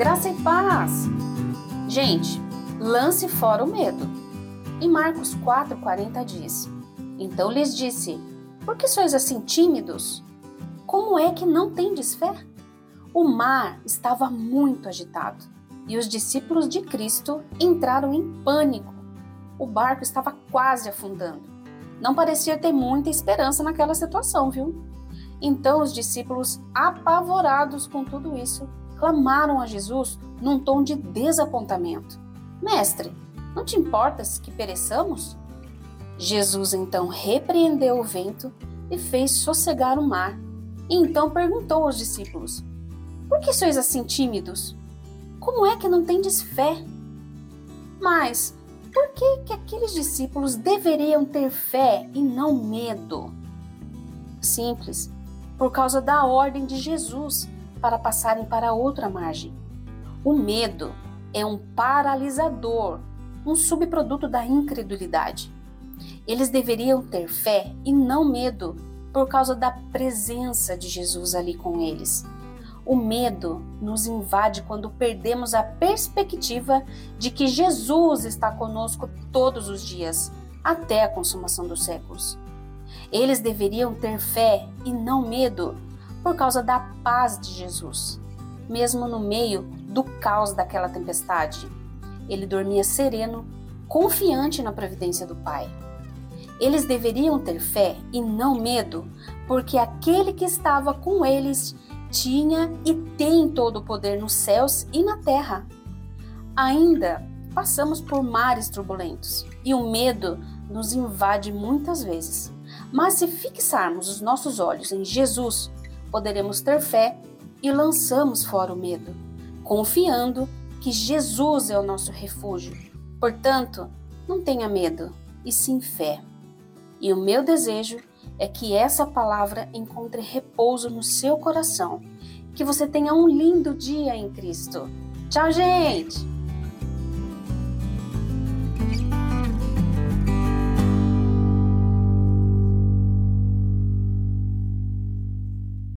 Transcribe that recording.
Graça e paz! Gente, lance fora o medo. Em Marcos 4,40 diz: Então lhes disse: Por que sois assim tímidos? Como é que não tendes fé? O mar estava muito agitado e os discípulos de Cristo entraram em pânico. O barco estava quase afundando. Não parecia ter muita esperança naquela situação, viu? Então os discípulos, apavorados com tudo isso, clamaram a Jesus num tom de desapontamento: Mestre, não te importas que pereçamos? Jesus então repreendeu o vento e fez sossegar o mar. E então perguntou aos discípulos: Por que sois assim tímidos? Como é que não tendes fé? Mas por que, que aqueles discípulos deveriam ter fé e não medo? Simples, por causa da ordem de Jesus para passarem para outra margem. O medo é um paralisador, um subproduto da incredulidade. Eles deveriam ter fé e não medo por causa da presença de Jesus ali com eles. O medo nos invade quando perdemos a perspectiva de que Jesus está conosco todos os dias, até a consumação dos séculos. Eles deveriam ter fé e não medo por causa da paz de Jesus, mesmo no meio do caos daquela tempestade. Ele dormia sereno, confiante na providência do Pai. Eles deveriam ter fé e não medo, porque aquele que estava com eles tinha e tem todo o poder nos céus e na terra. Ainda passamos por mares turbulentos e o medo nos invade muitas vezes. Mas se fixarmos os nossos olhos em Jesus, poderemos ter fé e lançamos fora o medo, confiando que Jesus é o nosso refúgio. Portanto, não tenha medo, e sim fé. E o meu desejo é que essa palavra encontre repouso no seu coração. Que você tenha um lindo dia em Cristo. Tchau, gente!